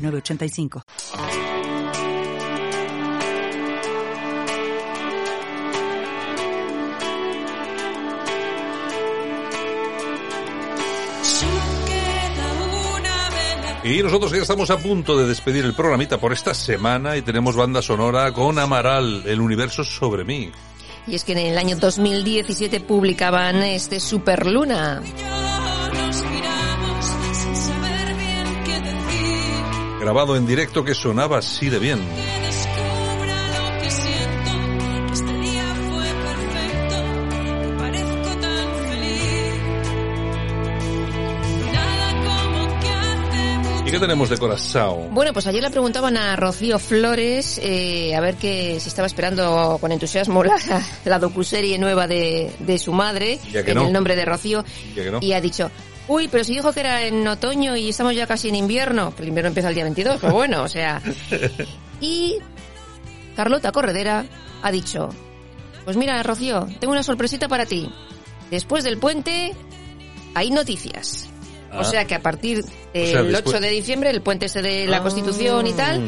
906985. Y nosotros ya estamos a punto de despedir el programita por esta semana y tenemos banda sonora con Amaral, el universo sobre mí. Y es que en el año 2017 publicaban este Superluna. Grabado en directo que sonaba así de bien. ¿Y qué tenemos de corazón? Bueno, pues ayer le preguntaban a Rocío Flores eh, a ver que si estaba esperando con entusiasmo la, la docuserie nueva de, de su madre, en no. el nombre de Rocío, no. y ha dicho, uy, pero si dijo que era en otoño y estamos ya casi en invierno, que el invierno empieza el día 22, pues bueno, o sea... Y Carlota Corredera ha dicho, pues mira, Rocío, tengo una sorpresita para ti. Después del puente hay noticias. Ah. O sea que a partir del O sea, después- 8 de diciembre, el puente ese de la Ah. Constitución y tal,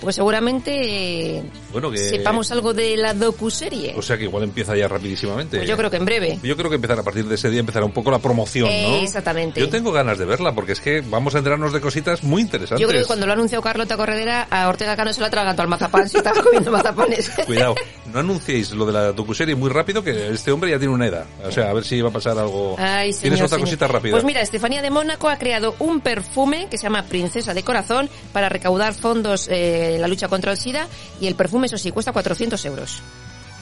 pues seguramente Bueno, que... sepamos algo de la docuserie. O sea que igual empieza ya rapidísimamente. Pues yo creo que en breve. Yo creo que empezar a partir de ese día empezará un poco la promoción, ¿no? Eh, exactamente. Yo tengo ganas de verla porque es que vamos a enterarnos de cositas muy interesantes. Yo creo que cuando lo ha anunciado Carlota Corredera, a Ortega Cano se lo ha tragado al mazapán si estaba comiendo mazapanes. Cuidado, no anunciéis lo de la docuserie muy rápido que este hombre ya tiene una edad. O sea, a ver si va a pasar algo. Ay, ¿Tienes señor, otra señor. cosita rápida? Pues mira, Estefanía de Mónaco ha creado un perfume que se llama Princesa de Corazón para recaudar fondos eh, en la lucha contra el SIDA y el perfume, eso sí, cuesta 400 euros.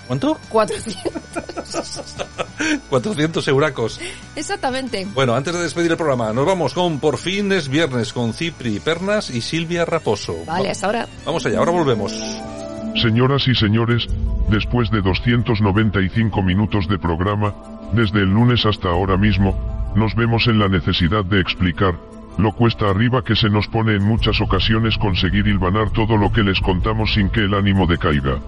¿Cuánto? 400. 400 euracos. Exactamente. Bueno, antes de despedir el programa, nos vamos con Por fin es viernes con Cipri Pernas y Silvia Raposo. Vale, hasta ahora. Vamos allá, ahora volvemos. Señoras y señores, después de 295 minutos de programa, desde el lunes hasta ahora mismo, nos vemos en la necesidad de explicar, lo cuesta arriba que se nos pone en muchas ocasiones conseguir hilvanar todo lo que les contamos sin que el ánimo decaiga.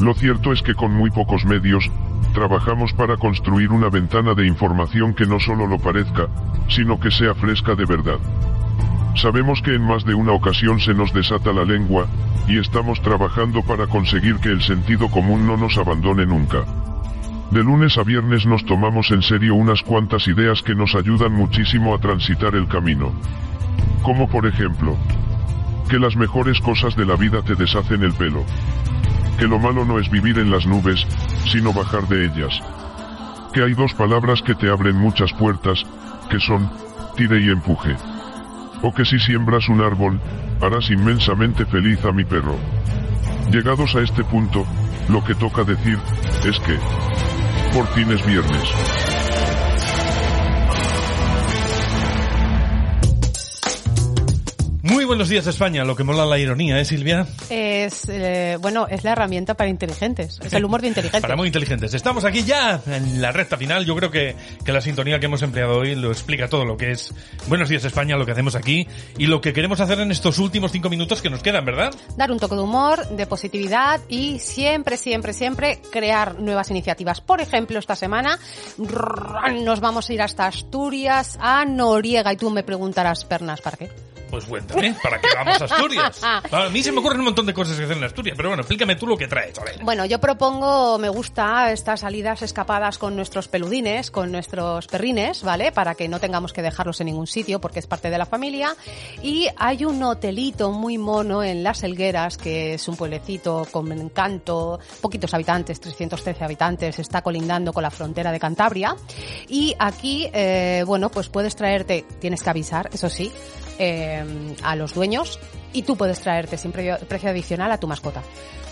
Lo cierto es que con muy pocos medios, trabajamos para construir una ventana de información que no solo lo parezca, sino que sea fresca de verdad. Sabemos que en más de una ocasión se nos desata la lengua, y estamos trabajando para conseguir que el sentido común no nos abandone nunca. De lunes a viernes nos tomamos en serio unas cuantas ideas que nos ayudan muchísimo a transitar el camino. Como por ejemplo, que las mejores cosas de la vida te deshacen el pelo. Que lo malo no es vivir en las nubes, sino bajar de ellas. Que hay dos palabras que te abren muchas puertas, que son, tire y empuje. O que si siembras un árbol, harás inmensamente feliz a mi perro. Llegados a este punto, lo que toca decir, es que, por fin es viernes. Buenos días España, lo que mola la ironía, ¿eh Silvia? Es, eh, bueno, es la herramienta para inteligentes. Es el humor de inteligentes. Para muy inteligentes. Estamos aquí ya en la recta final. Yo creo que, que la sintonía que hemos empleado hoy lo explica todo lo que es Buenos días España, lo que hacemos aquí y lo que queremos hacer en estos últimos cinco minutos que nos quedan, ¿verdad? Dar un toque de humor, de positividad y siempre, siempre, siempre crear nuevas iniciativas. Por ejemplo, esta semana nos vamos a ir hasta Asturias, a Noriega. Y tú me preguntarás, Pernas, ¿para qué? Pues cuéntame, ¿para qué vamos a Asturias? A mí se me ocurren un montón de cosas que hacer en Asturias, pero bueno, explícame tú lo que traes, a ver. Bueno, yo propongo, me gusta estas salidas escapadas con nuestros peludines, con nuestros perrines, ¿vale? Para que no tengamos que dejarlos en ningún sitio porque es parte de la familia. Y hay un hotelito muy mono en Las Helgueras, que es un pueblecito con encanto, poquitos habitantes, 313 habitantes, está colindando con la frontera de Cantabria. Y aquí, eh, bueno, pues puedes traerte, tienes que avisar, eso sí, eh, a los dueños y tú puedes traerte sin precio, precio adicional a tu mascota.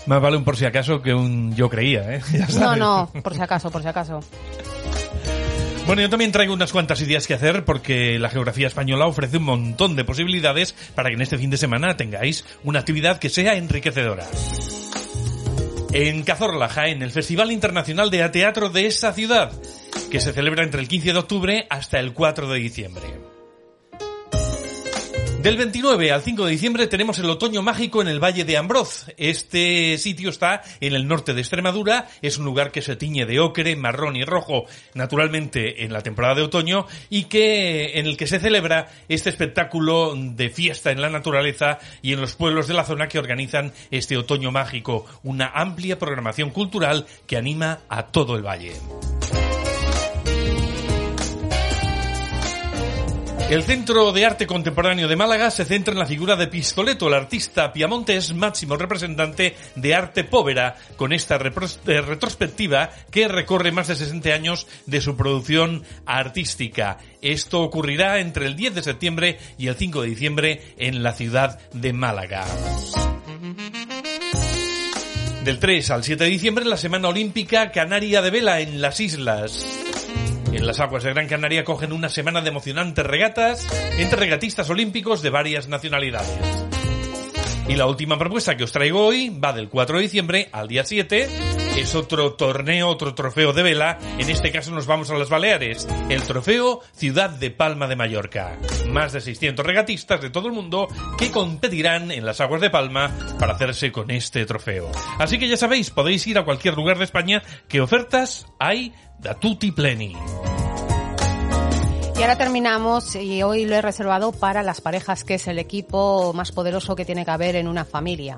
Más vale un por si acaso que un yo creía, ¿eh? Ya No, no, por si acaso, por si acaso. Bueno, yo también traigo unas cuantas ideas que hacer porque la geografía española ofrece un montón de posibilidades para que en este fin de semana tengáis una actividad que sea enriquecedora. En Cazorla, Jaén, el Festival Internacional de Teatro de esa ciudad, que se celebra entre el 15 de octubre hasta el 4 de diciembre. Del 29 al 5 de diciembre tenemos el otoño mágico en el Valle de Ambroz. Este sitio está en el norte de Extremadura, es un lugar que se tiñe de ocre, marrón y rojo, naturalmente en la temporada de otoño, y que en el que se celebra este espectáculo de fiesta en la naturaleza y en los pueblos de la zona que organizan este otoño mágico, una amplia programación cultural que anima a todo el valle. El Centro de Arte Contemporáneo de Málaga se centra en la figura de Pistoleto, el artista piamontés máximo representante de arte povera, con esta eh, retrospectiva que recorre más de 60 años de su producción artística. Esto ocurrirá entre el 10 de septiembre y el 5 de diciembre en la ciudad de Málaga. Del 3 al 7 de diciembre, la Semana Olímpica Canaria de Vela en las Islas. En las aguas de Gran Canaria cogen una semana de emocionantes regatas entre regatistas olímpicos de varias nacionalidades. Y la última propuesta que os traigo hoy va del 4 de diciembre al día 7. Es otro torneo, otro trofeo de vela. En este caso nos vamos a las Baleares. El trofeo Ciudad de Palma de Mallorca. Más de 600 regatistas de todo el mundo que competirán en las aguas de Palma para hacerse con este trofeo. Así que ya sabéis, podéis ir a cualquier lugar de España que ofertas hay da tutti pleni. Y ahora terminamos y hoy lo he reservado para las parejas, que es el equipo más poderoso que tiene que haber en una familia.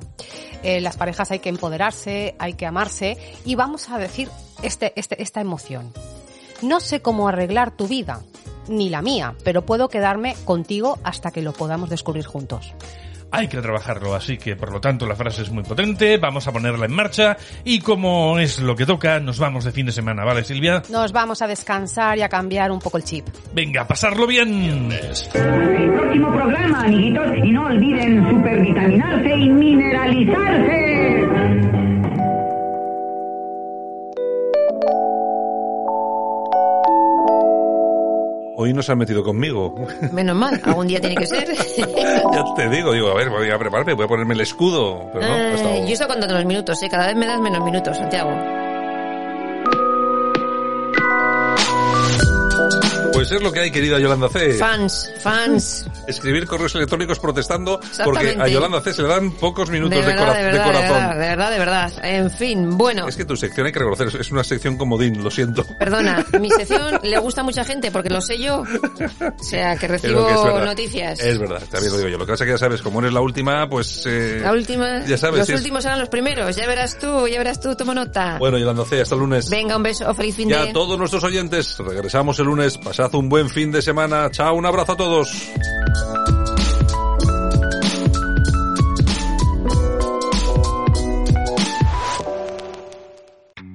Eh, las parejas hay que empoderarse, hay que amarse y vamos a decir este, este, esta emoción. No sé cómo arreglar tu vida, ni la mía, pero puedo quedarme contigo hasta que lo podamos descubrir juntos hay que trabajarlo. Así que, por lo tanto, la frase es muy potente, vamos a ponerla en marcha y como es lo que toca, nos vamos de fin de semana, ¿vale, Silvia? Nos vamos a descansar y a cambiar un poco el chip. Venga, pasarlo bien. El próximo programa, amiguitos, y no olviden supervitaminarse y mineralizarse. Hoy no se han metido conmigo. Menos mal, algún día tiene que ser. ya te digo, digo, a ver, voy a prepararme, voy a ponerme el escudo. Pero no, eh, Yo estoy contando los minutos, ¿eh? cada vez me das menos minutos, Santiago. Pues es lo que hay, querida Yolanda C. Fans, fans. Escribir correos electrónicos protestando porque a Yolanda C se le dan pocos minutos de, corazón. De verdad, de verdad, En fin, bueno. Es que tu sección hay que reconocer, es una sección comodín, lo siento. Perdona, mi sección le gusta a mucha gente porque lo sé yo. O sea, que recibo noticias. Es verdad, también lo digo yo. Lo que pasa es que ya sabes, como eres la última, pues... Eh, la última... Ya sabes. Los últimos serán los primeros. Ya verás tú, ya verás tú, toma nota. Bueno, Yolanda C, hasta el lunes. Venga, un beso, feliz fin de... Ya a todos nuestros oyentes, regresamos el lunes. Pasad un buen fin de semana. Chao, un abrazo a todos.